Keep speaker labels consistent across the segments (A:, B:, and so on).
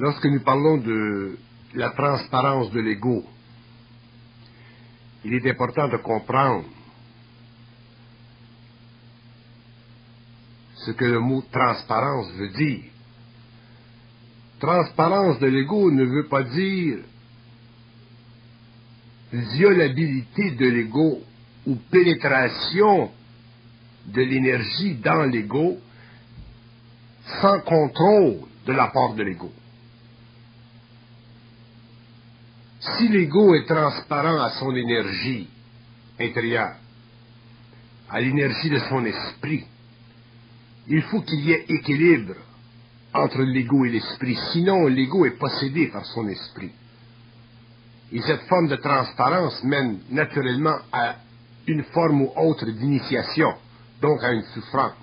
A: Lorsque nous parlons de la transparence de l'ego, il est important de comprendre ce que le mot transparence veut dire. Transparence de l'ego ne veut pas dire violabilité de l'ego ou pénétration de l'énergie dans l'ego sans contrôle de la part de l'ego. Si l'ego est transparent à son énergie intérieure, à l'énergie de son esprit, il faut qu'il y ait équilibre entre l'ego et l'esprit, sinon l'ego est possédé par son esprit. Et cette forme de transparence mène naturellement à une forme ou autre d'initiation, donc à une souffrance.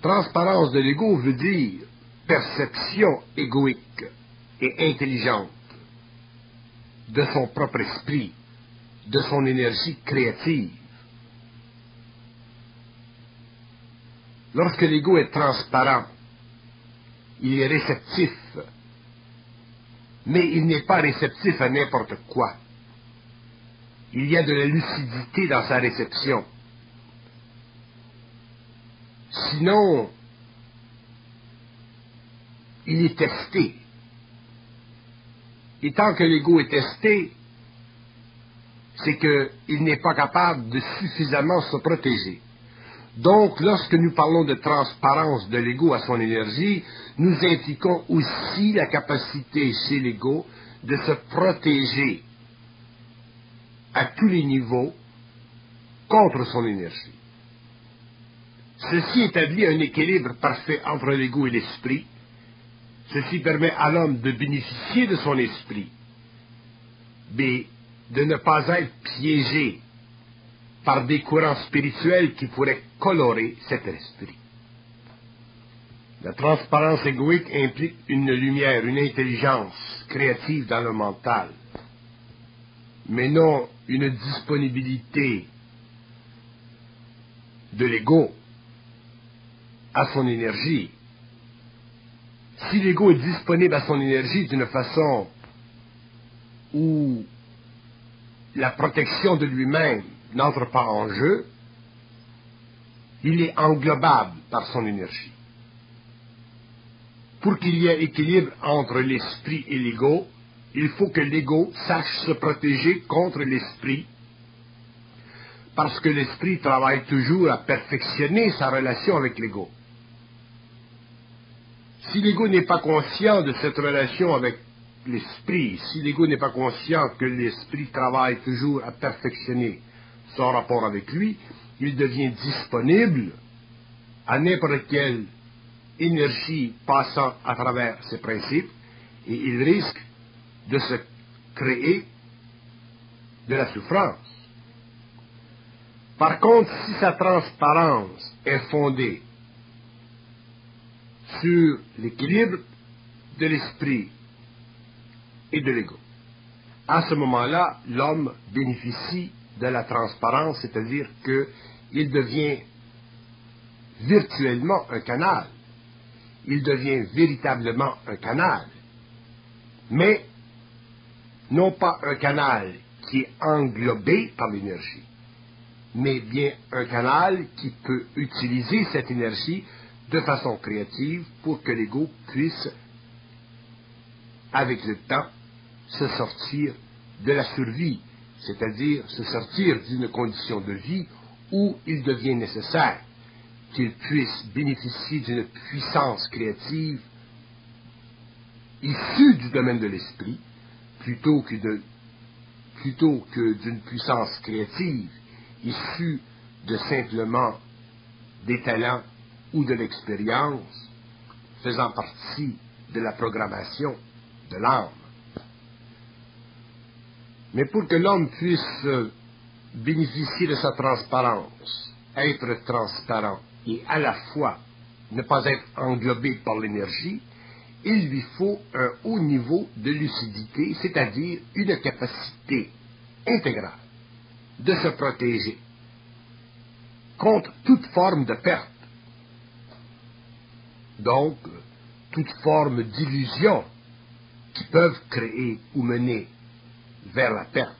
A: Transparence de l'ego veut dire perception égoïque et intelligente de son propre esprit, de son énergie créative. Lorsque l'ego est transparent, il est réceptif, mais il n'est pas réceptif à n'importe quoi. Il y a de la lucidité dans sa réception. Sinon, il est testé. Et tant que l'ego est testé, c'est qu'il n'est pas capable de suffisamment se protéger. Donc, lorsque nous parlons de transparence de l'ego à son énergie, nous impliquons aussi la capacité chez l'ego de se protéger à tous les niveaux contre son énergie. Ceci établit un équilibre parfait entre l'ego et l'esprit. Ceci permet à l'homme de bénéficier de son esprit, mais de ne pas être piégé par des courants spirituels qui pourraient colorer cet esprit. La transparence égoïque implique une lumière, une intelligence créative dans le mental, mais non une disponibilité de l'ego à son énergie. Si l'ego est disponible à son énergie d'une façon où la protection de lui-même n'entre pas en jeu, il est englobable par son énergie. Pour qu'il y ait équilibre entre l'esprit et l'ego, il faut que l'ego sache se protéger contre l'esprit, parce que l'esprit travaille toujours à perfectionner sa relation avec l'ego. Si l'ego n'est pas conscient de cette relation avec l'esprit, si l'ego n'est pas conscient que l'esprit travaille toujours à perfectionner son rapport avec lui, il devient disponible à n'importe quelle énergie passant à travers ses principes et il risque de se créer de la souffrance. Par contre, si sa transparence est fondée sur l'équilibre de l'esprit et de l'ego, à ce moment-là, l'homme bénéficie de la transparence, c'est-à-dire qu'il devient virtuellement un canal. Il devient véritablement un canal. Mais non pas un canal qui est englobé par l'énergie, mais bien un canal qui peut utiliser cette énergie de façon créative pour que l'ego puisse, avec le temps, se sortir de la survie, c'est-à-dire se sortir d'une condition de vie où il devient nécessaire qu'il puisse bénéficier d'une puissance créative issue du domaine de l'esprit, plutôt que de plutôt que d'une puissance créative issue de simplement des talents ou de l'expérience faisant partie de la programmation de l'âme. Mais pour que l'homme puisse bénéficier de sa transparence, être transparent et à la fois ne pas être englobé par l'énergie, il lui faut un haut niveau de lucidité, c'est-à-dire une capacité intégrale de se protéger contre toute forme de perte. Donc, toute forme d'illusion qui peuvent créer ou mener vers la perte.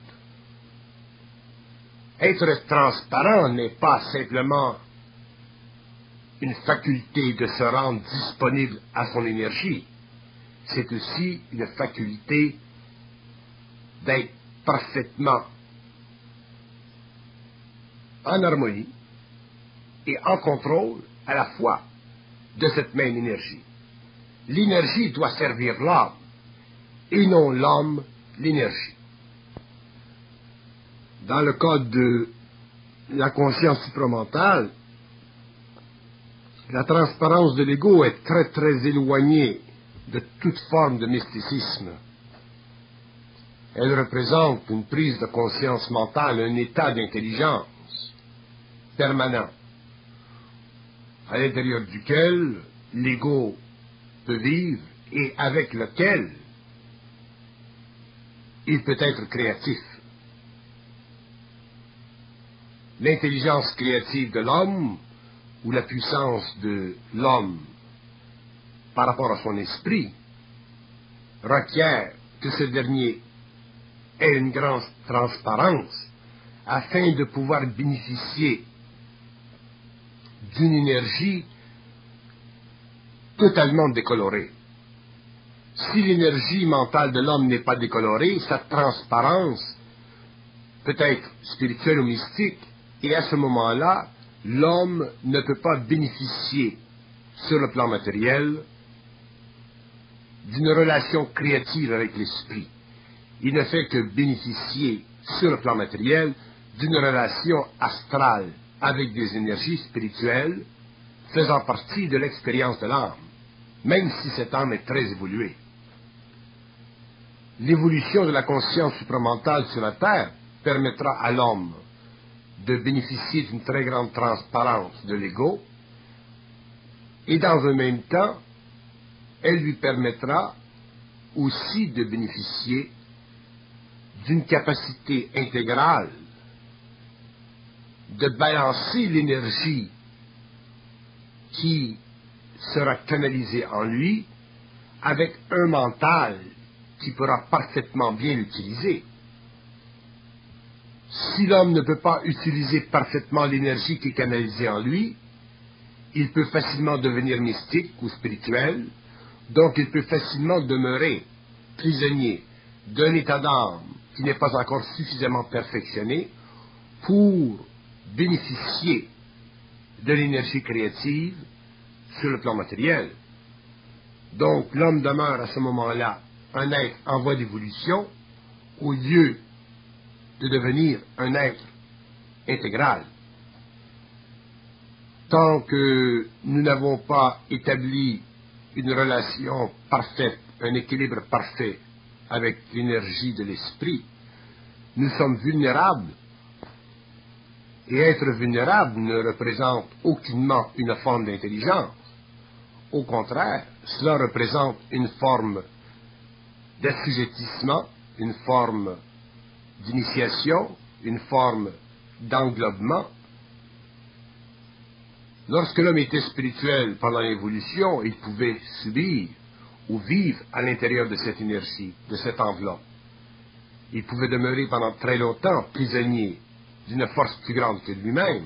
A: Être transparent n'est pas simplement une faculté de se rendre disponible à son énergie, c'est aussi une faculté d'être parfaitement en harmonie et en contrôle à la fois de cette même énergie. L'énergie doit servir l'âme et non l'homme l'énergie. Dans le cas de la conscience supramentale, la transparence de l'ego est très très éloignée de toute forme de mysticisme. Elle représente une prise de conscience mentale, un état d'intelligence permanent, à l'intérieur duquel l'ego peut vivre et avec lequel il peut être créatif. L'intelligence créative de l'homme ou la puissance de l'homme par rapport à son esprit requiert que ce dernier ait une grande transparence afin de pouvoir bénéficier d'une énergie totalement décolorée. Si l'énergie mentale de l'homme n'est pas décolorée, sa transparence peut être spirituelle ou mystique, et à ce moment-là, l'homme ne peut pas bénéficier sur le plan matériel d'une relation créative avec l'esprit. Il ne fait que bénéficier sur le plan matériel d'une relation astrale avec des énergies spirituelles faisant partie de l'expérience de l'âme, même si cette âme est très évoluée. L'évolution de la conscience supramentale sur la Terre permettra à l'homme de bénéficier d'une très grande transparence de l'ego, et dans un même temps, elle lui permettra aussi de bénéficier d'une capacité intégrale de balancer l'énergie qui sera canalisée en lui avec un mental qui pourra parfaitement bien l'utiliser. Si l'homme ne peut pas utiliser parfaitement l'énergie qui est canalisée en lui, il peut facilement devenir mystique ou spirituel, donc il peut facilement demeurer prisonnier d'un état d'âme qui n'est pas encore suffisamment perfectionné pour bénéficier de l'énergie créative sur le plan matériel. Donc l'homme demeure à ce moment-là un être en voie d'évolution au lieu de devenir un être intégral. Tant que nous n'avons pas établi une relation parfaite, un équilibre parfait avec l'énergie de l'esprit, nous sommes vulnérables. Et être vulnérable ne représente aucunement une forme d'intelligence. Au contraire, cela représente une forme d'assujettissement, une forme d'initiation, une forme d'englobement. Lorsque l'homme était spirituel pendant l'évolution, il pouvait subir ou vivre à l'intérieur de cette énergie, de cette enveloppe. Il pouvait demeurer pendant très longtemps prisonnier d'une force plus grande que lui-même.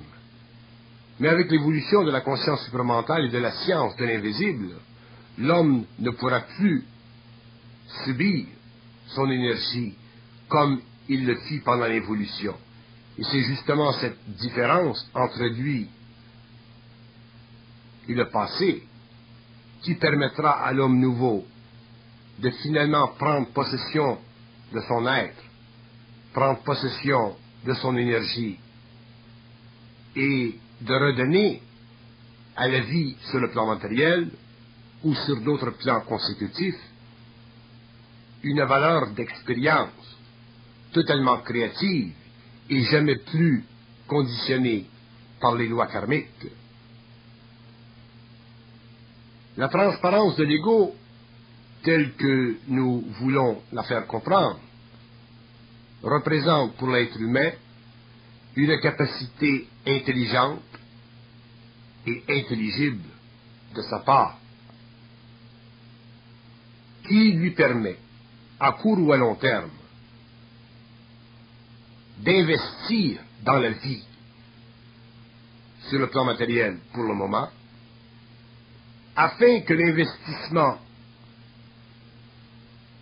A: Mais avec l'évolution de la conscience supramentale et de la science de l'invisible, l'homme ne pourra plus subir son énergie comme il le fit pendant l'évolution. Et c'est justement cette différence entre lui et le passé qui permettra à l'homme nouveau de finalement prendre possession de son être, prendre possession de son énergie et de redonner à la vie sur le plan matériel ou sur d'autres plans consécutifs une valeur d'expérience totalement créative et jamais plus conditionnée par les lois karmiques. La transparence de l'ego, telle que nous voulons la faire comprendre, représente pour l'être humain une capacité intelligente et intelligible de sa part. qui lui permet, à court ou à long terme, d'investir dans la vie sur le plan matériel pour le moment, afin que l'investissement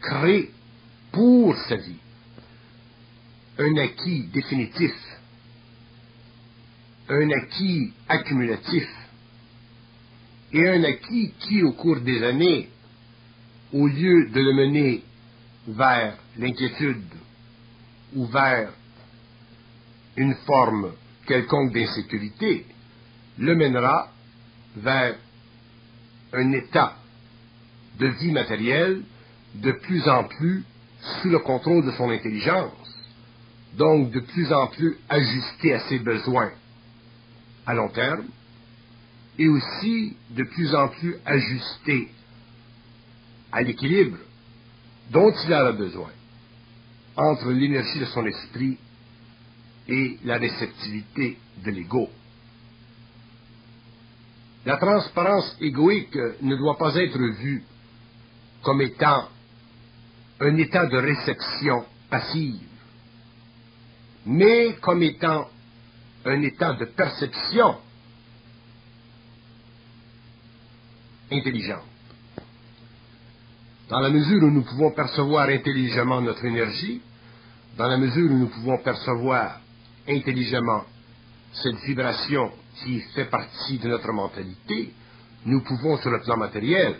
A: crée pour sa vie un acquis définitif, un acquis accumulatif, et un acquis qui, au cours des années, au lieu de le mener vers l'inquiétude ou vers une forme quelconque d'insécurité, le mènera vers un état de vie matérielle de plus en plus sous le contrôle de son intelligence, donc de plus en plus ajusté à ses besoins à long terme, et aussi de plus en plus ajusté à l'équilibre dont il a besoin entre l'énergie de son esprit et la réceptivité de l'ego. La transparence égoïque ne doit pas être vue comme étant un état de réception passive, mais comme étant un état de perception intelligente. Dans la mesure où nous pouvons percevoir intelligemment notre énergie, dans la mesure où nous pouvons percevoir intelligemment cette vibration qui fait partie de notre mentalité, nous pouvons, sur le plan matériel,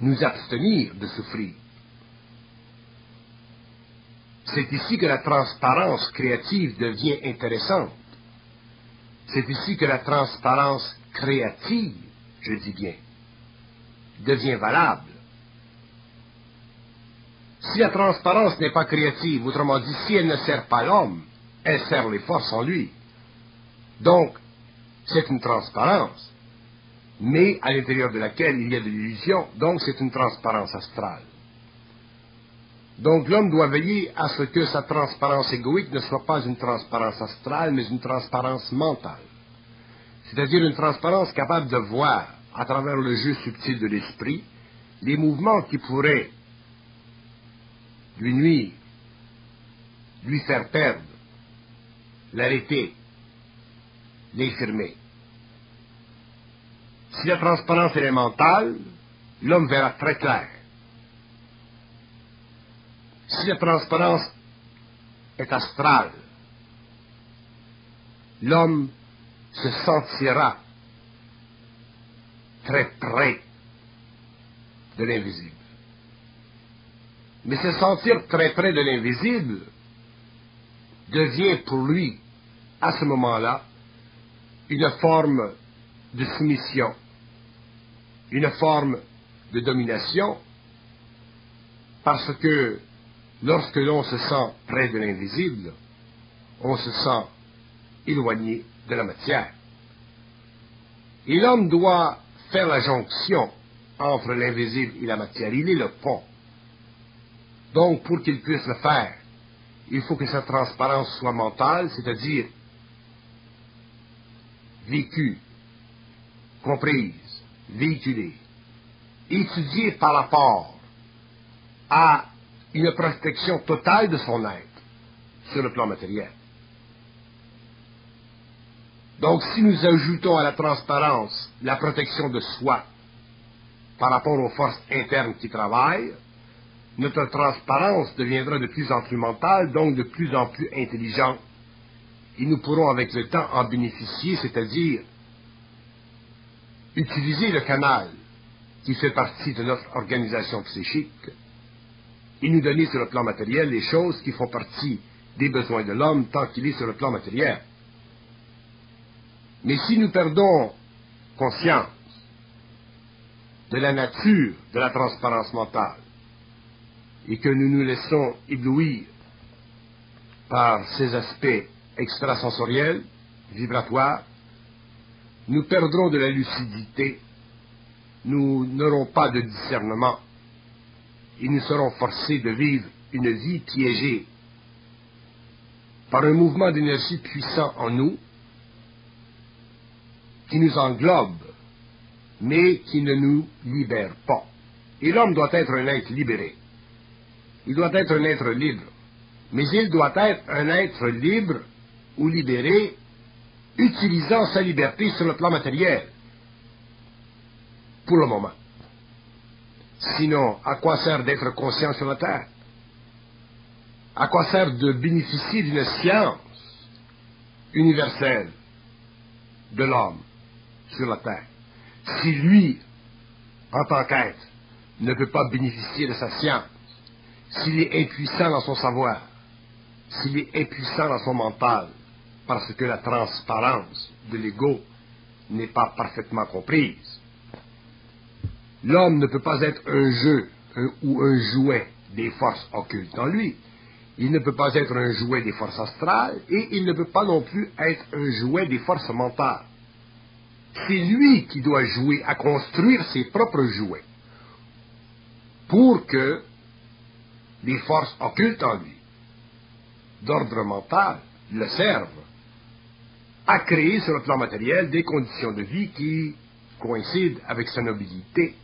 A: nous abstenir de souffrir. C'est ici que la transparence créative devient intéressante. C'est ici que la transparence créative, je dis bien, devient valable. Si la transparence n'est pas créative, autrement dit, si elle ne sert pas l'homme, elle sert les forces en lui. Donc, c'est une transparence, mais à l'intérieur de laquelle il y a de l'illusion, donc c'est une transparence astrale. Donc l'homme doit veiller à ce que sa transparence égoïque ne soit pas une transparence astrale, mais une transparence mentale. C'est-à-dire une transparence capable de voir, à travers le jeu subtil de l'esprit, les mouvements qui pourraient lui nuire, lui faire perdre, l'arrêter, l'infirmer. Si la transparence est mentale, l'homme verra très clair. Si la transparence est astrale, l'homme se sentira très près de l'invisible. Mais se sentir très près de l'invisible devient pour lui, à ce moment-là, une forme de soumission, une forme de domination, parce que lorsque l'on se sent près de l'invisible, on se sent éloigné de la matière. Et l'homme doit faire la jonction entre l'invisible et la matière. Il est le pont. Donc, pour qu'il puisse le faire, il faut que sa transparence soit mentale, c'est-à-dire vécue, comprise, véhiculée, étudiée par rapport à une protection totale de son être sur le plan matériel. Donc, si nous ajoutons à la transparence la protection de soi par rapport aux forces internes qui travaillent, notre transparence deviendra de plus en plus mentale, donc de plus en plus intelligente. Et nous pourrons avec le temps en bénéficier, c'est-à-dire utiliser le canal qui fait partie de notre organisation psychique et nous donner sur le plan matériel les choses qui font partie des besoins de l'homme tant qu'il est sur le plan matériel. Mais si nous perdons conscience de la nature de la transparence mentale et que nous nous laissons éblouir par ces aspects extrasensoriels, vibratoires, nous perdrons de la lucidité, nous n'aurons pas de discernement et nous serons forcés de vivre une vie piégée par un mouvement d'énergie puissant en nous qui nous englobe, mais qui ne nous libère pas. Et l'homme doit être un être libéré. Il doit être un être libre. Mais il doit être un être libre ou libéré utilisant sa liberté sur le plan matériel. Pour le moment. Sinon, à quoi sert d'être conscient sur la Terre? À quoi sert de bénéficier d'une science universelle de l'homme sur la Terre? Si lui, en tant qu'être, ne peut pas bénéficier de sa science, s'il est impuissant dans son savoir, s'il est impuissant dans son mental, parce que la transparence de l'ego n'est pas parfaitement comprise. L'homme ne peut pas être un jeu ou un jouet des forces occultes en lui. Il ne peut pas être un jouet des forces astrales et il ne peut pas non plus être un jouet des forces mentales. C'est lui qui doit jouer à construire ses propres jouets pour que les forces occultes en lui, d'ordre mental, le servent à créer sur le plan matériel des conditions de vie qui coïncident avec sa nobilité,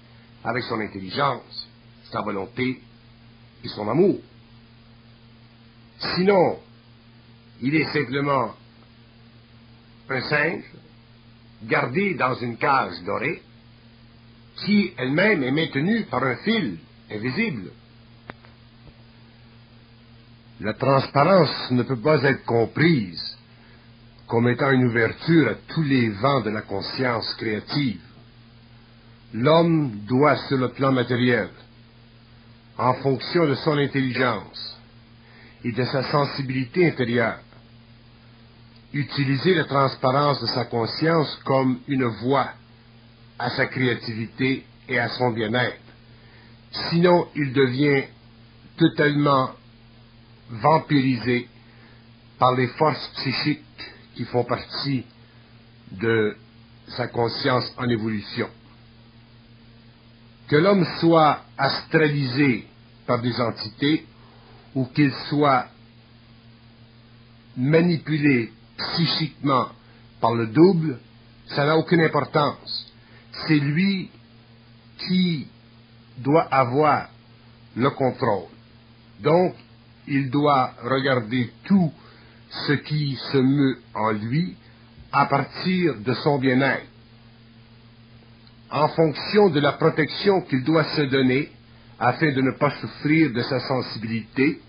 A: avec son intelligence, sa volonté et son amour. Sinon, il est simplement un singe gardé dans une cage dorée qui elle-même est maintenue par un fil invisible. La transparence ne peut pas être comprise comme étant une ouverture à tous les vents de la conscience créative. L'homme doit, sur le plan matériel, en fonction de son intelligence et de sa sensibilité intérieure, utiliser la transparence de sa conscience comme une voie à sa créativité et à son bien-être. Sinon, il devient totalement vampirisé par les forces psychiques qui font partie de sa conscience en évolution. Que l'homme soit astralisé par des entités ou qu'il soit manipulé psychiquement par le double, ça n'a aucune importance. C'est lui qui doit avoir le contrôle. Donc, il doit regarder tout ce qui se meut en lui à partir de son bien-être, en fonction de la protection qu'il doit se donner afin de ne pas souffrir de sa sensibilité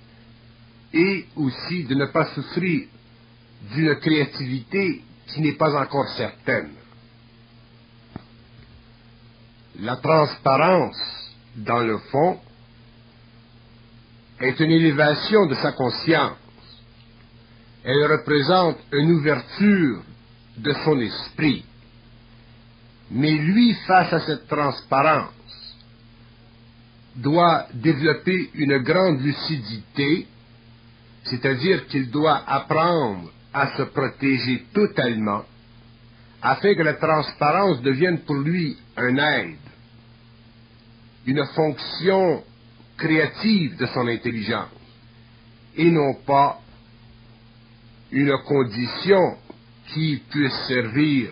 A: et aussi de ne pas souffrir d'une créativité qui n'est pas encore certaine. La transparence, dans le fond, est une élévation de sa conscience elle représente une ouverture de son esprit. Mais lui, face à cette transparence, doit développer une grande lucidité, c'est-à-dire qu'il doit apprendre à se protéger totalement, afin que la transparence devienne pour lui un aide, une fonction créative de son intelligence, et non pas une condition qui puisse servir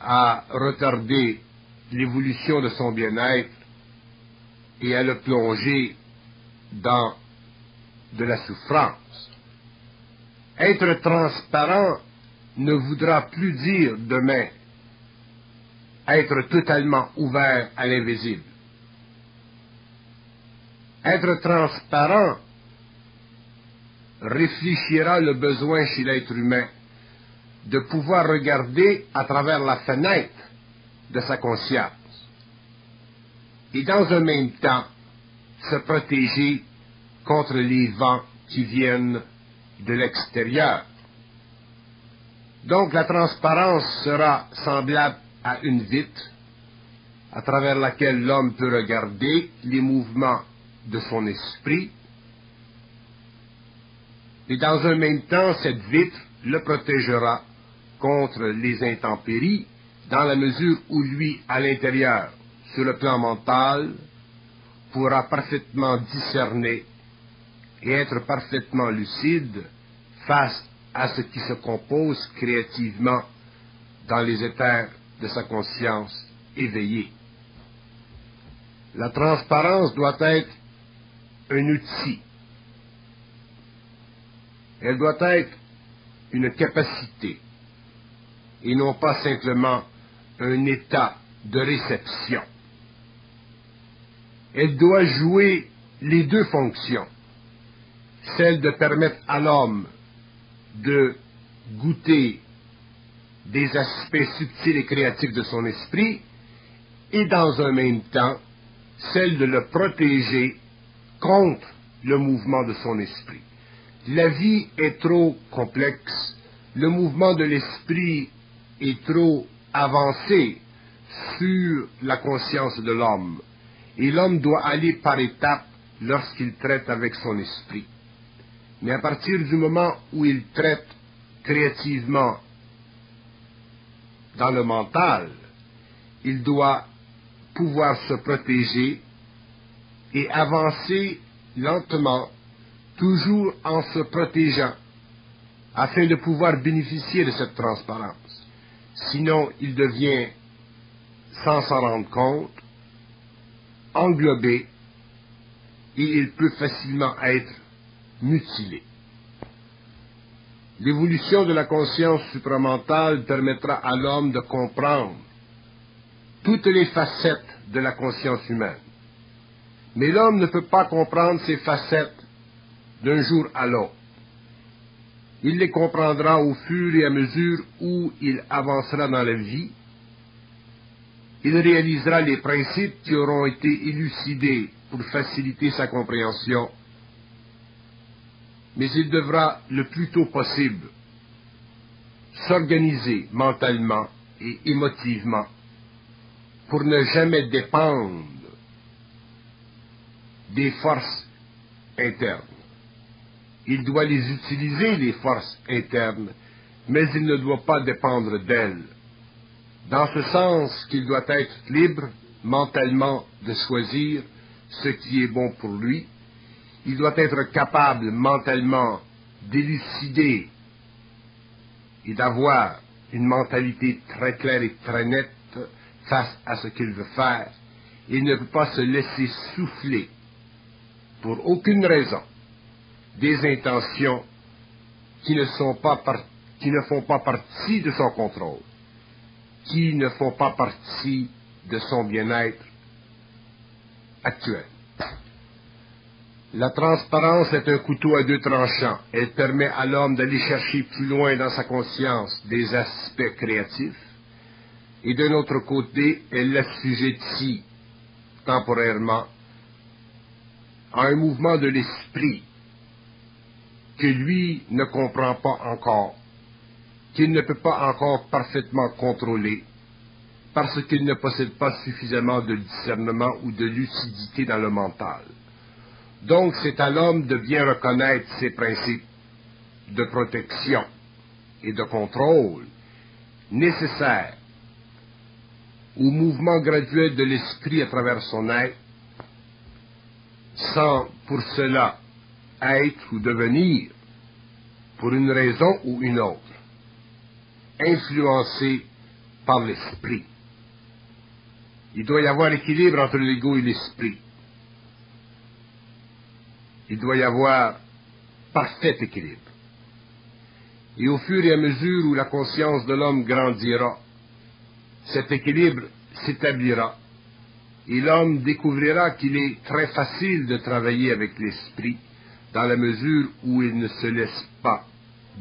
A: à retarder l'évolution de son bien-être et à le plonger dans de la souffrance. Être transparent ne voudra plus dire demain être totalement ouvert à l'invisible. Être transparent réfléchira le besoin chez l'être humain de pouvoir regarder à travers la fenêtre de sa conscience et dans un même temps se protéger contre les vents qui viennent de l'extérieur. Donc la transparence sera semblable à une vitre à travers laquelle l'homme peut regarder les mouvements de son esprit et dans un même temps, cette vitre le protégera contre les intempéries, dans la mesure où lui, à l'intérieur, sur le plan mental, pourra parfaitement discerner et être parfaitement lucide face à ce qui se compose créativement dans les éthers de sa conscience éveillée. La transparence doit être un outil. Elle doit être une capacité et non pas simplement un état de réception. Elle doit jouer les deux fonctions, celle de permettre à l'homme de goûter des aspects subtils et créatifs de son esprit, et dans un même temps, celle de le protéger contre le mouvement de son esprit. La vie est trop complexe, le mouvement de l'esprit est trop avancé sur la conscience de l'homme, et l'homme doit aller par étapes lorsqu'il traite avec son esprit. Mais à partir du moment où il traite créativement dans le mental, il doit pouvoir se protéger et avancer lentement, toujours en se protégeant, afin de pouvoir bénéficier de cette transparence. Sinon, il devient, sans s'en rendre compte, englobé et il peut facilement être mutilé. L'évolution de la conscience supramentale permettra à l'homme de comprendre toutes les facettes de la conscience humaine. Mais l'homme ne peut pas comprendre ces facettes d'un jour à l'autre. Il les comprendra au fur et à mesure où il avancera dans la vie. Il réalisera les principes qui auront été élucidés pour faciliter sa compréhension mais il devra le plus tôt possible s'organiser mentalement et émotivement pour ne jamais dépendre des forces internes. Il doit les utiliser, les forces internes, mais il ne doit pas dépendre d'elles. Dans ce sens qu'il doit être libre mentalement de choisir ce qui est bon pour lui il doit être capable mentalement d'élucider et d'avoir une mentalité très claire et très nette face à ce qu'il veut faire. Il ne peut pas se laisser souffler pour aucune raison des intentions qui ne, sont pas qui ne font pas partie de son contrôle, qui ne font pas partie de son bien-être actuel. La transparence est un couteau à deux tranchants. Elle permet à l'homme d'aller chercher plus loin dans sa conscience des aspects créatifs. Et d'un autre côté, elle l'assujettit temporairement à un mouvement de l'esprit que lui ne comprend pas encore, qu'il ne peut pas encore parfaitement contrôler, parce qu'il ne possède pas suffisamment de discernement ou de lucidité dans le mental. Donc c'est à l'homme de bien reconnaître ses principes de protection et de contrôle nécessaires au mouvement graduel de l'esprit à travers son être, sans pour cela être ou devenir, pour une raison ou une autre, influencé par l'esprit. Il doit y avoir équilibre entre l'ego et l'esprit il doit y avoir parfait équilibre. Et au fur et à mesure où la conscience de l'homme grandira, cet équilibre s'établira et l'homme découvrira qu'il est très facile de travailler avec l'esprit dans la mesure où il ne se laisse pas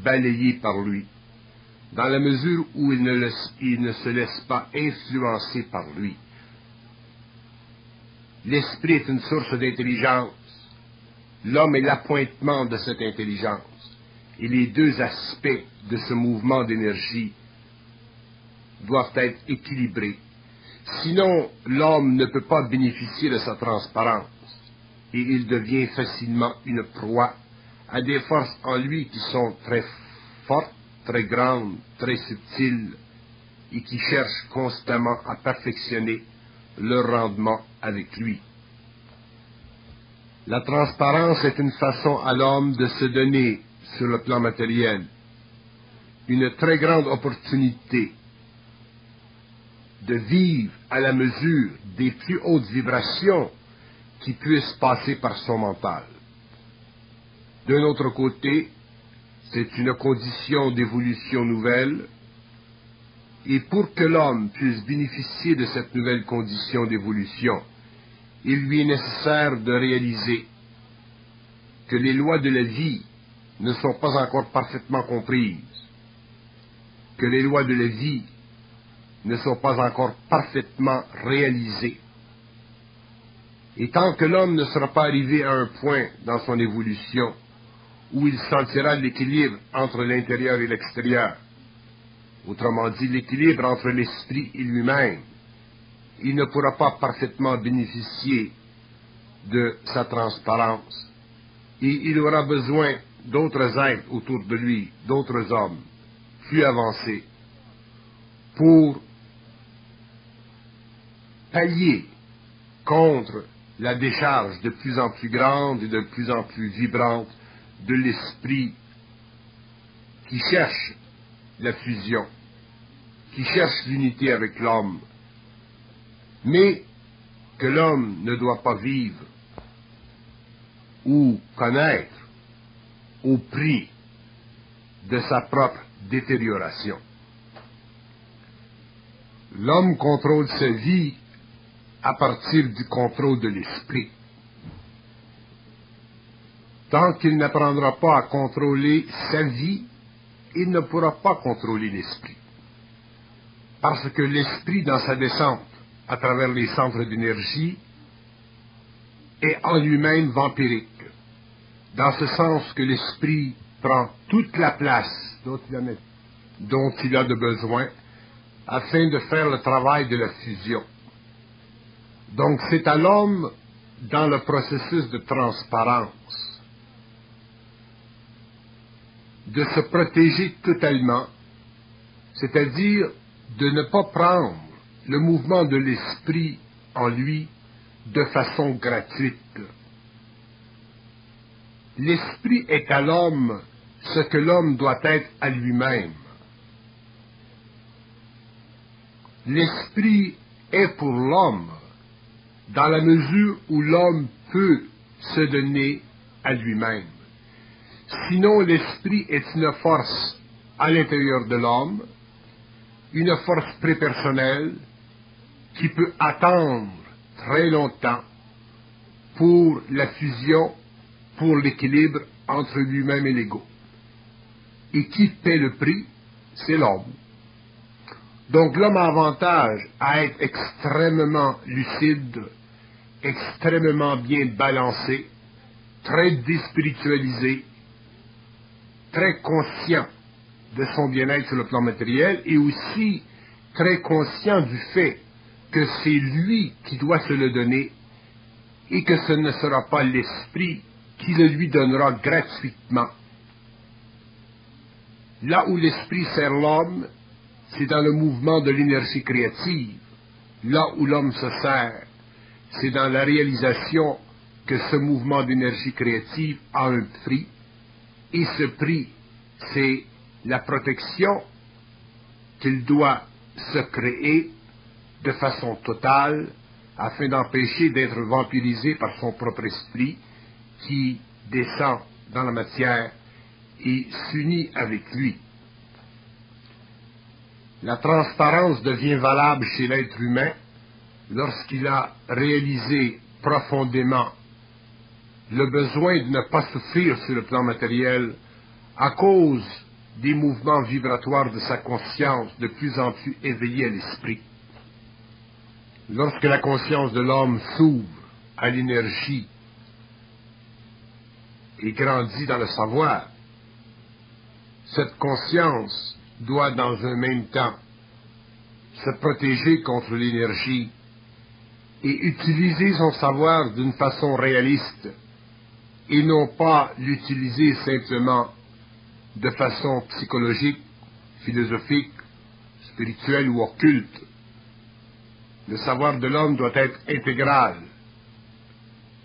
A: balayer par lui, dans la mesure où il ne, il ne se laisse pas influencer par lui. L'esprit est une source d'intelligence L'homme est l'appointement de cette intelligence. Et les deux aspects de ce mouvement d'énergie doivent être équilibrés. Sinon, l'homme ne peut pas bénéficier de sa transparence et il devient facilement une proie à des forces en lui qui sont très fortes, très grandes, très subtiles et qui cherchent constamment à perfectionner leur rendement avec lui. La transparence est une façon à l'homme de se donner sur le plan matériel une très grande opportunité de vivre à la mesure des plus hautes vibrations qui puissent passer par son mental. D'un autre côté, c'est une condition d'évolution nouvelle, et pour que l'homme puisse bénéficier de cette nouvelle condition d'évolution, il lui est nécessaire de réaliser que les lois de la vie ne sont pas encore parfaitement comprises, que les lois de la vie ne sont pas encore parfaitement réalisées. Et tant que l'homme ne sera pas arrivé à un point dans son évolution où il sentira l'équilibre entre l'intérieur et l'extérieur, autrement dit l'équilibre entre l'esprit et lui-même, il ne pourra pas parfaitement bénéficier de sa transparence. Et il aura besoin d'autres êtres autour de lui, d'autres hommes, plus avancés, pour pallier contre la décharge de plus en plus grande et de plus en plus vibrante de l'esprit qui cherche la fusion, qui cherche l'unité avec l'homme, mais que l'homme ne doit pas vivre ou connaître au prix de sa propre détérioration. L'homme contrôle sa vie à partir du contrôle de l'esprit. Tant qu'il n'apprendra pas à contrôler sa vie, il ne pourra pas contrôler l'esprit. Parce que l'esprit, dans sa descente à travers les centres d'énergie, est en lui-même vampirique, dans ce sens que l'esprit prend toute la place dont il, a, de besoin afin de faire le travail de la fusion. Donc c'est à l'homme, dans le processus de transparence, de se protéger totalement, c'est-à-dire de ne pas prendre le mouvement de l'esprit en lui de façon gratuite. L'esprit est à l'homme ce que l'homme doit être à lui-même. L'esprit est pour l'homme dans la mesure où l'homme peut se donner à lui-même. Sinon, l'esprit est une force à l'intérieur de l'homme, une force prépersonnelle qui peut attendre très longtemps pour la fusion, pour l'équilibre entre lui-même et l'ego. Et qui paie le prix C'est l'homme. Donc l'homme a avantage à être extrêmement lucide, extrêmement bien balancé, très déspiritualisé, très conscient de son bien-être sur le plan matériel et aussi très conscient du fait que c'est lui qui doit se le donner et que ce ne sera pas l'esprit qui le lui donnera gratuitement. Là où l'esprit sert l'homme, c'est dans le mouvement de l'énergie créative. Là où l'homme se sert, c'est dans la réalisation que ce mouvement d'énergie créative a un prix, et ce prix, c'est la protection qu'il doit se créer de façon totale afin d'empêcher d'être vampirisé par son propre esprit qui descend dans la matière et s'unit avec lui. La transparence devient valable chez l'être humain lorsqu'il a réalisé profondément le besoin de ne pas souffrir sur le plan matériel à cause des mouvements vibratoires de sa conscience de plus en plus éveillés à l'esprit. Lorsque la conscience de l'homme s'ouvre à l'énergie et grandit dans le savoir, cette conscience doit dans un même temps se protéger contre l'énergie et utiliser son savoir d'une façon réaliste et non pas l'utiliser simplement de façon psychologique, philosophique, spirituelle ou occulte le savoir de l'homme doit être intégral,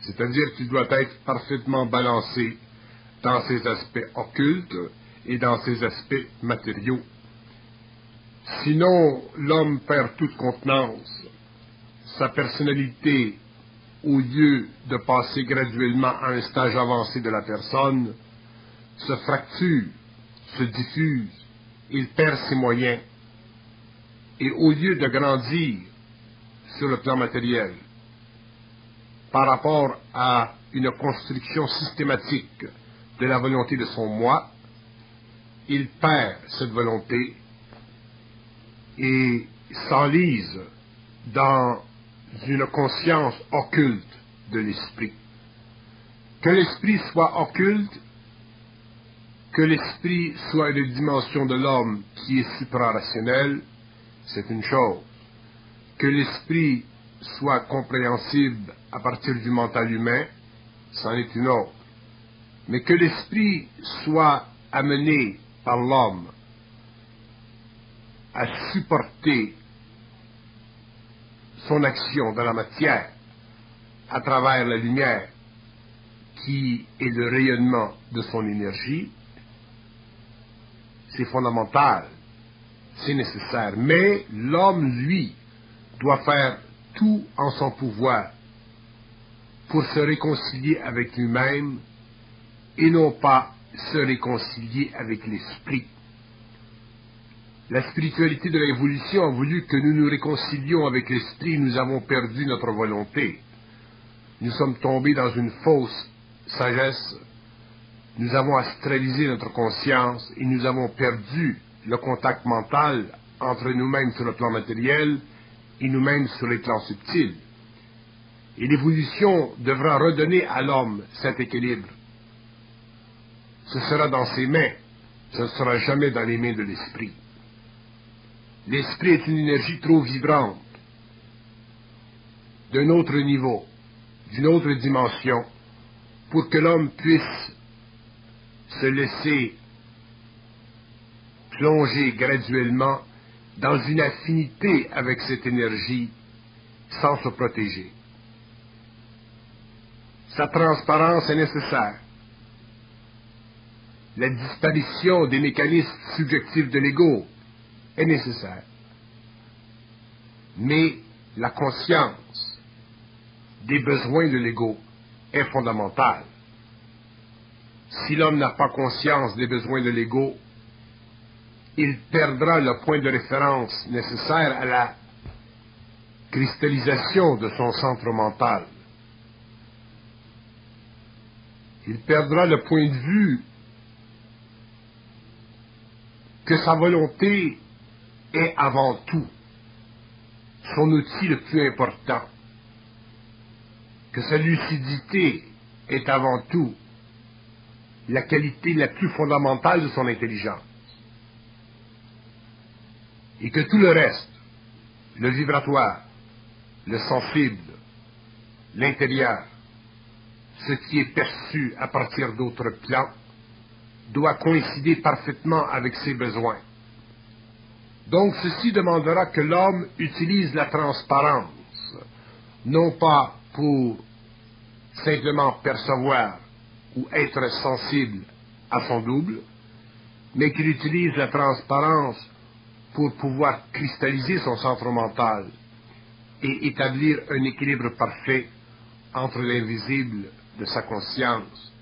A: c'est-à-dire qu'il doit être parfaitement balancé dans ses aspects occultes et dans ses aspects matériaux. Sinon, l'homme perd toute contenance sa personnalité, au lieu de passer graduellement à un stage avancé de la personne, se fracture, se diffuse, il perd ses moyens, et au lieu de grandir sur le plan matériel, par rapport à une construction systématique de la volonté de son moi, il perd cette volonté et s'enlise dans une conscience occulte de l'esprit. Que l'esprit soit occulte, que l'esprit soit une dimension de l'homme qui est suprarationnelle, c'est une chose. Que l'esprit soit compréhensible à partir du mental humain, c'en est une autre. Mais que l'esprit soit amené par l'homme à supporter son action dans la matière à travers la lumière qui est le rayonnement de son énergie, c'est fondamental, c'est nécessaire. Mais l'homme, lui, doit faire tout en son pouvoir pour se réconcilier avec lui-même et non pas se réconcilier avec l'esprit. La spiritualité de l'évolution a voulu que nous nous réconcilions avec l'esprit, nous avons perdu notre volonté. Nous sommes tombés dans une fausse sagesse, nous avons astralisé notre conscience et nous avons perdu le contact mental entre nous-mêmes sur le plan matériel et nous-mêmes sur les plans subtils. Et l'évolution devra redonner à l'homme cet équilibre. Ce sera dans ses mains, ce ne sera jamais dans les mains de l'esprit. L'esprit est une énergie trop vibrante, d'un autre niveau, d'une autre dimension, pour que l'homme puisse se laisser plonger graduellement dans une affinité avec cette énergie sans se protéger. Sa transparence est nécessaire. La disparition des mécanismes subjectifs de l'ego est nécessaire. Mais la conscience des besoins de l'ego est fondamentale. Si l'homme n'a pas conscience des besoins de l'ego, il perdra le point de référence nécessaire à la cristallisation de son centre mental. Il perdra le point de vue que sa volonté est avant tout son outil le plus important, que sa lucidité est avant tout la qualité la plus fondamentale de son intelligence, et que tout le reste, le vibratoire, le sensible, l'intérieur, ce qui est perçu à partir d'autres plans, doit coïncider parfaitement avec ses besoins. Donc ceci demandera que l'homme utilise la transparence, non pas pour simplement percevoir ou être sensible à son double, mais qu'il utilise la transparence pour pouvoir cristalliser son centre mental et établir un équilibre parfait entre l'invisible de sa conscience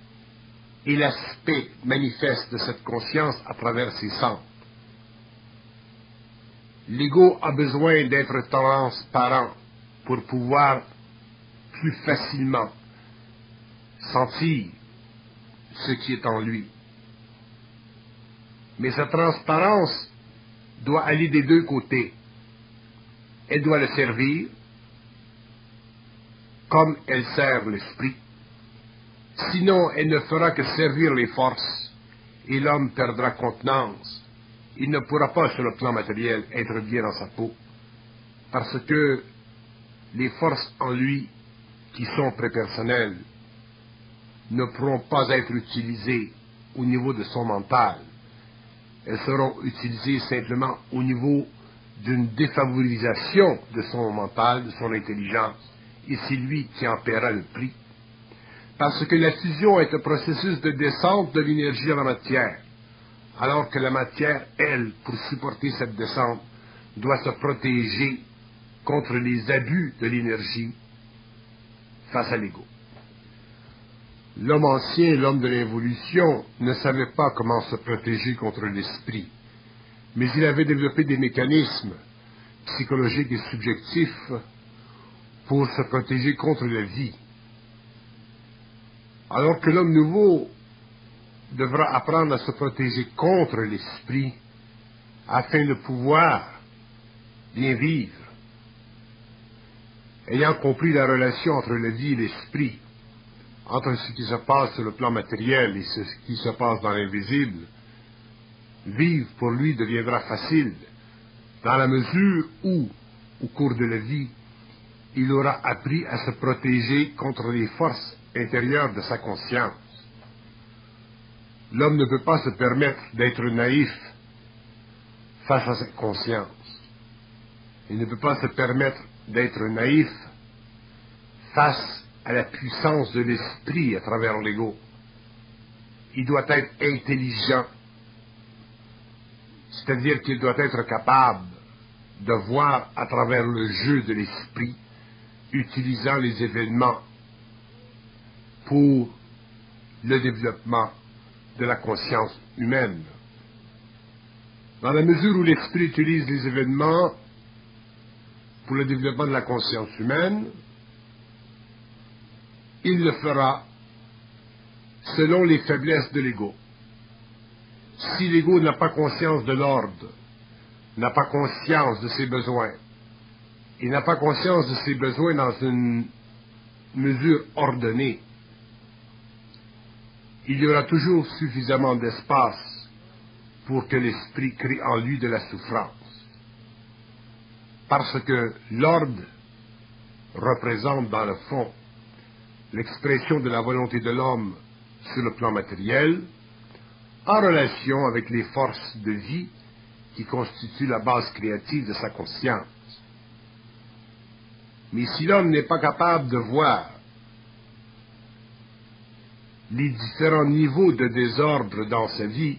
A: et l'aspect manifeste de cette conscience à travers ses sens. L'ego a besoin d'être transparent pour pouvoir plus facilement sentir ce qui est en lui. Mais sa transparence doit aller des deux côtés. Elle doit le servir comme elle sert l'esprit. Sinon, elle ne fera que servir les forces et l'homme perdra contenance. Il ne pourra pas, sur le plan matériel, être bien dans sa peau. Parce que les forces en lui, qui sont prépersonnelles, ne pourront pas être utilisées au niveau de son mental. Elles seront utilisées simplement au niveau d'une défavorisation de son mental, de son intelligence. Et c'est lui qui en paiera le prix. Parce que la fusion est un processus de descente de l'énergie dans la matière. Alors que la matière, elle, pour supporter cette descente, doit se protéger contre les abus de l'énergie face à l'ego. L'homme ancien, l'homme de l'évolution, ne savait pas comment se protéger contre l'esprit, mais il avait développé des mécanismes psychologiques et subjectifs pour se protéger contre la vie. Alors que l'homme nouveau devra apprendre à se protéger contre l'esprit afin de pouvoir bien vivre. Ayant compris la relation entre la vie et l'esprit, entre ce qui se passe sur le plan matériel et ce qui se passe dans l'invisible, vivre pour lui deviendra facile dans la mesure où, au cours de la vie, il aura appris à se protéger contre les forces intérieures de sa conscience. L'homme ne peut pas se permettre d'être naïf face à sa conscience. Il ne peut pas se permettre d'être naïf face à la puissance de l'esprit à travers l'ego. Il doit être intelligent, c'est-à-dire qu'il doit être capable de voir à travers le jeu de l'esprit, utilisant les événements pour le développement de la conscience humaine. Dans la mesure où l'esprit utilise les événements pour le développement de la conscience humaine, il le fera selon les faiblesses de l'ego. Si l'ego n'a pas conscience de l'ordre, n'a pas conscience de ses besoins, il n'a pas conscience de ses besoins dans une mesure ordonnée, il y aura toujours suffisamment d'espace pour que l'esprit crée en lui de la souffrance parce que l'ordre représente dans le fond l'expression de la volonté de l'homme sur le plan matériel, en relation avec les forces de vie qui constituent la base créative de sa conscience. Mais si l'homme n'est pas capable de voir les différents niveaux de désordre dans sa vie,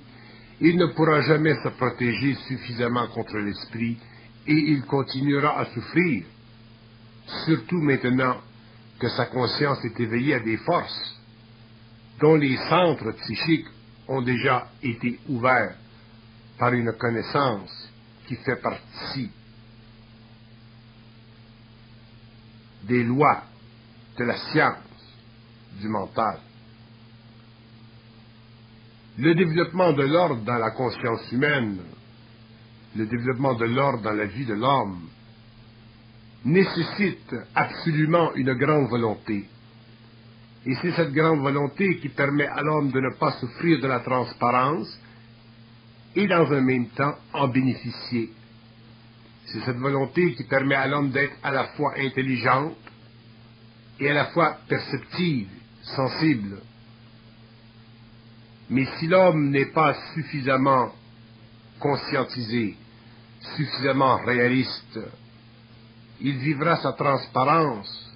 A: il ne pourra jamais se protéger suffisamment contre l'esprit et il continuera à souffrir, surtout maintenant que sa conscience est éveillée à des forces dont les centres psychiques ont déjà été ouverts par une connaissance qui fait partie des lois de la science du mental. Le développement de l'ordre dans la conscience humaine le développement de l'ordre dans la vie de l'homme nécessite absolument une grande volonté. Et c'est cette grande volonté qui permet à l'homme de ne pas souffrir de la transparence et dans un même temps en bénéficier. C'est cette volonté qui permet à l'homme d'être à la fois intelligente et à la fois perceptive, sensible. Mais si l'homme n'est pas suffisamment conscientisé, suffisamment réaliste, il vivra sa transparence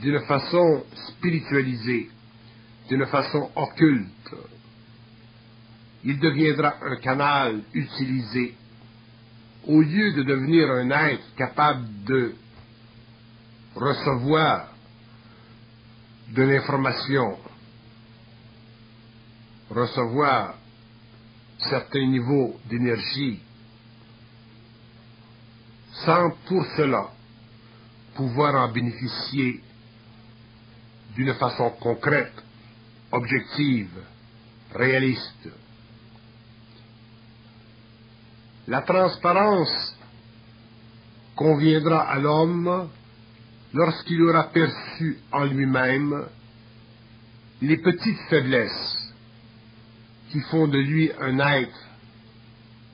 A: d'une façon spiritualisée, d'une façon occulte. Il deviendra un canal utilisé au lieu de devenir un être capable de recevoir de l'information, recevoir certains niveaux d'énergie sans pour cela pouvoir en bénéficier d'une façon concrète, objective, réaliste. La transparence conviendra à l'homme lorsqu'il aura perçu en lui-même les petites faiblesses qui font de lui un être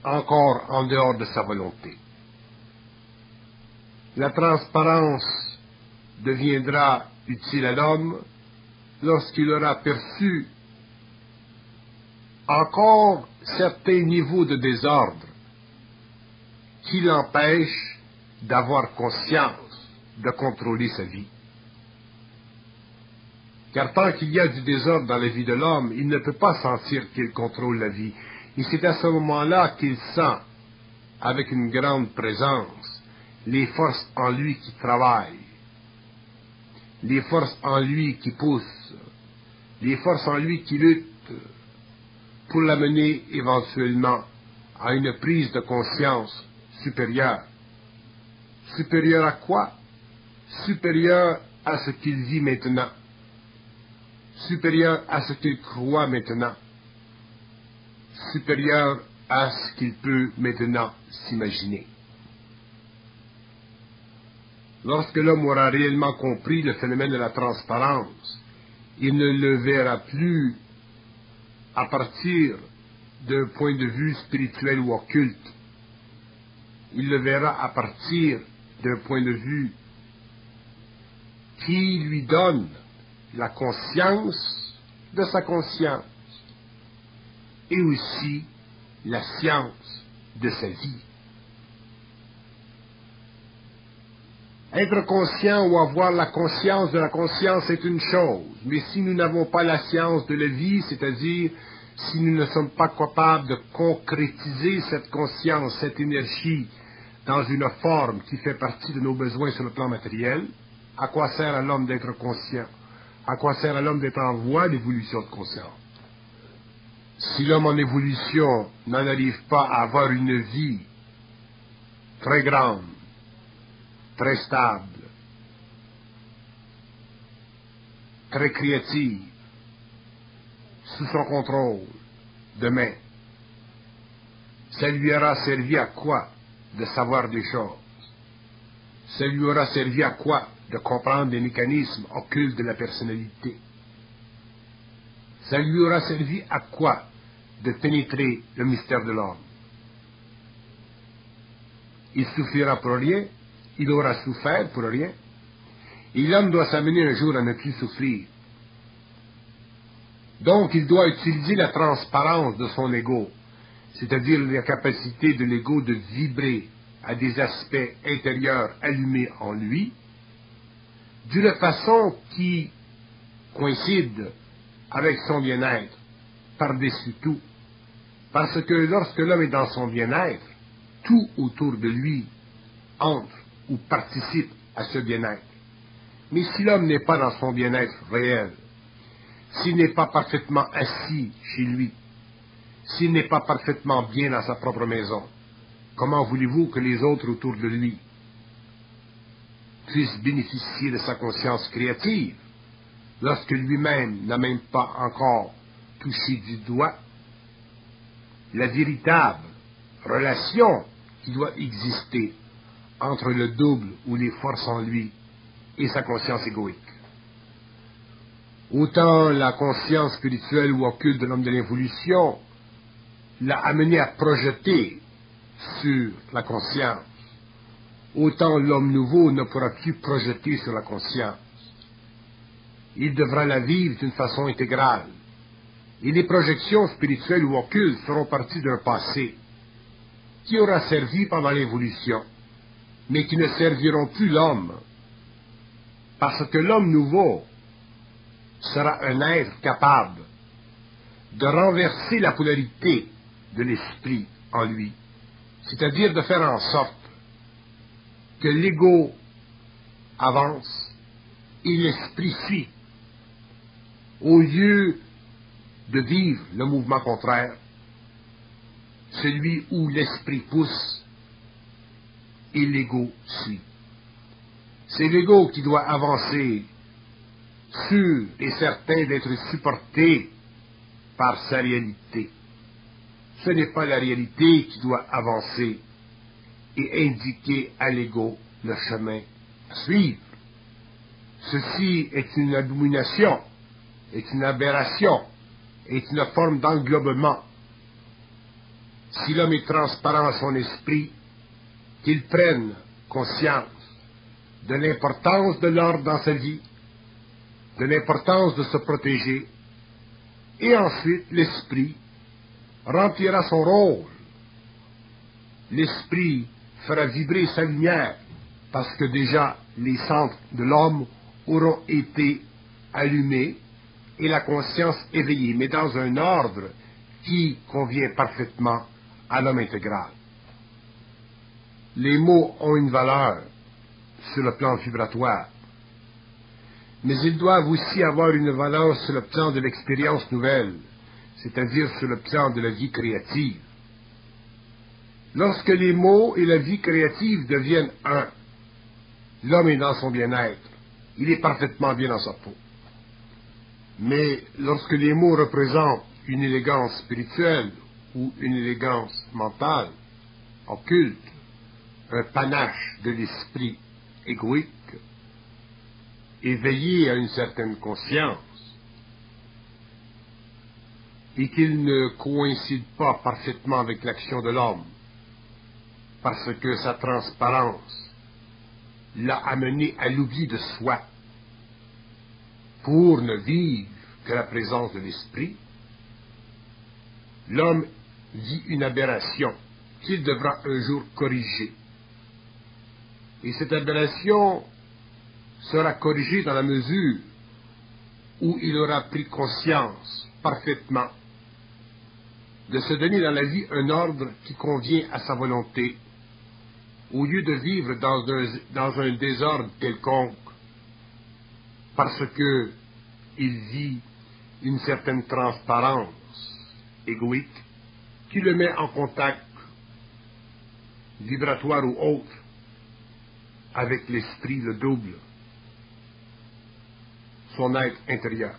A: encore en dehors de sa volonté. La transparence deviendra utile à l'homme lorsqu'il aura perçu encore certains niveaux de désordre qui l'empêchent d'avoir conscience de contrôler sa vie. Car tant qu'il y a du désordre dans la vie de l'homme, il ne peut pas sentir qu'il contrôle la vie. Et c'est à ce moment-là qu'il sent, avec une grande présence, les forces en lui qui travaillent, les forces en lui qui poussent, les forces en lui qui luttent pour l'amener éventuellement à une prise de conscience supérieure. Supérieure à quoi? Supérieure à ce qu'il vit maintenant. Supérieure à ce qu'il croit maintenant. Supérieure à ce qu'il peut maintenant s'imaginer. Lorsque l'homme aura réellement compris le phénomène de la transparence, il ne le verra plus à partir d'un point de vue spirituel ou occulte. Il le verra à partir d'un point de vue qui lui donne la conscience de sa conscience et aussi la science de sa vie. Être conscient ou avoir la conscience de la conscience est une chose, mais si nous n'avons pas la science de la vie, c'est-à-dire si nous ne sommes pas capables de concrétiser cette conscience, cette énergie dans une forme qui fait partie de nos besoins sur le plan matériel, à quoi sert à l'homme d'être conscient? À quoi sert à l'homme d'être en voie d'évolution de conscience? Si l'homme en évolution n'en arrive pas à avoir une vie très grande, très stable, très créative, sous son contrôle, demain. Ça lui aura servi à quoi de savoir des choses? Ça lui aura servi à quoi de comprendre les mécanismes occultes de la personnalité Ça lui aura servi à quoi de pénétrer le mystère de l'homme? Il souffrira pour rien, il aura souffert pour rien, et l'homme doit s'amener un jour à ne plus souffrir. Donc, il doit utiliser la transparence de son ego, c'est-à-dire la capacité de l'ego de vibrer à des aspects intérieurs allumés en lui, d'une façon qui coïncide avec son bien-être, par-dessus tout. Parce que lorsque l'homme est dans son bien-être, tout autour de lui entre ou participe à ce bien-être. Mais si l'homme n'est pas dans son bien-être réel, s'il n'est pas parfaitement assis chez lui, s'il n'est pas parfaitement bien dans sa propre maison, comment voulez-vous que les autres autour de lui puissent bénéficier de sa conscience créative lorsque lui-même n'a même pas encore touché du doigt la véritable relation qui doit exister entre le double ou les forces en lui et sa conscience égoïque. Autant la conscience spirituelle ou occulte de l'homme de l'évolution l'a amené à projeter sur la conscience, autant l'homme nouveau ne pourra plus projeter sur la conscience. Il devra la vivre d'une façon intégrale. Et les projections spirituelles ou occultes feront partie d'un passé qui aura servi pendant l'évolution, mais qui ne serviront plus l'homme, parce que l'homme nouveau sera un être capable de renverser la polarité de l'esprit en lui, c'est-à-dire de faire en sorte l'ego avance et l'esprit suit, au lieu de vivre le mouvement contraire, celui où l'esprit pousse et l'ego suit. C'est l'ego qui doit avancer sûr et certain d'être supporté par sa réalité. Ce n'est pas la réalité qui doit avancer et indiquer à l'ego le chemin à suivre. Ceci est une abomination, est une aberration, est une forme d'englobement. Si l'homme est transparent à son esprit, qu'il prenne conscience de l'importance de l'ordre dans sa vie, de l'importance de se protéger, et ensuite l'esprit remplira son rôle. L'esprit fera vibrer sa lumière, parce que déjà les centres de l'homme auront été allumés et la conscience éveillée, mais dans un ordre qui convient parfaitement à l'homme intégral. Les mots ont une valeur sur le plan vibratoire, mais ils doivent aussi avoir une valeur sur le plan de l'expérience nouvelle, c'est-à-dire sur le plan de la vie créative. Lorsque les mots et la vie créative deviennent un, l'homme est dans son bien-être, il est parfaitement bien dans sa peau. Mais lorsque les mots représentent une élégance spirituelle ou une élégance mentale, occulte, un panache de l'esprit égoïque, éveillé à une certaine conscience, et qu'il ne coïncide pas parfaitement avec l'action de l'homme, parce que sa transparence l'a amené à l'oubli de soi, pour ne vivre que la présence de l'esprit, l'homme vit une aberration qu'il devra un jour corriger. Et cette aberration sera corrigée dans la mesure où il aura pris conscience parfaitement de se donner dans la vie un ordre qui convient à sa volonté, au lieu de vivre dans un, dans un désordre quelconque, parce que il vit une certaine transparence égoïque qui le met en contact vibratoire ou autre avec l'esprit le double, son être intérieur.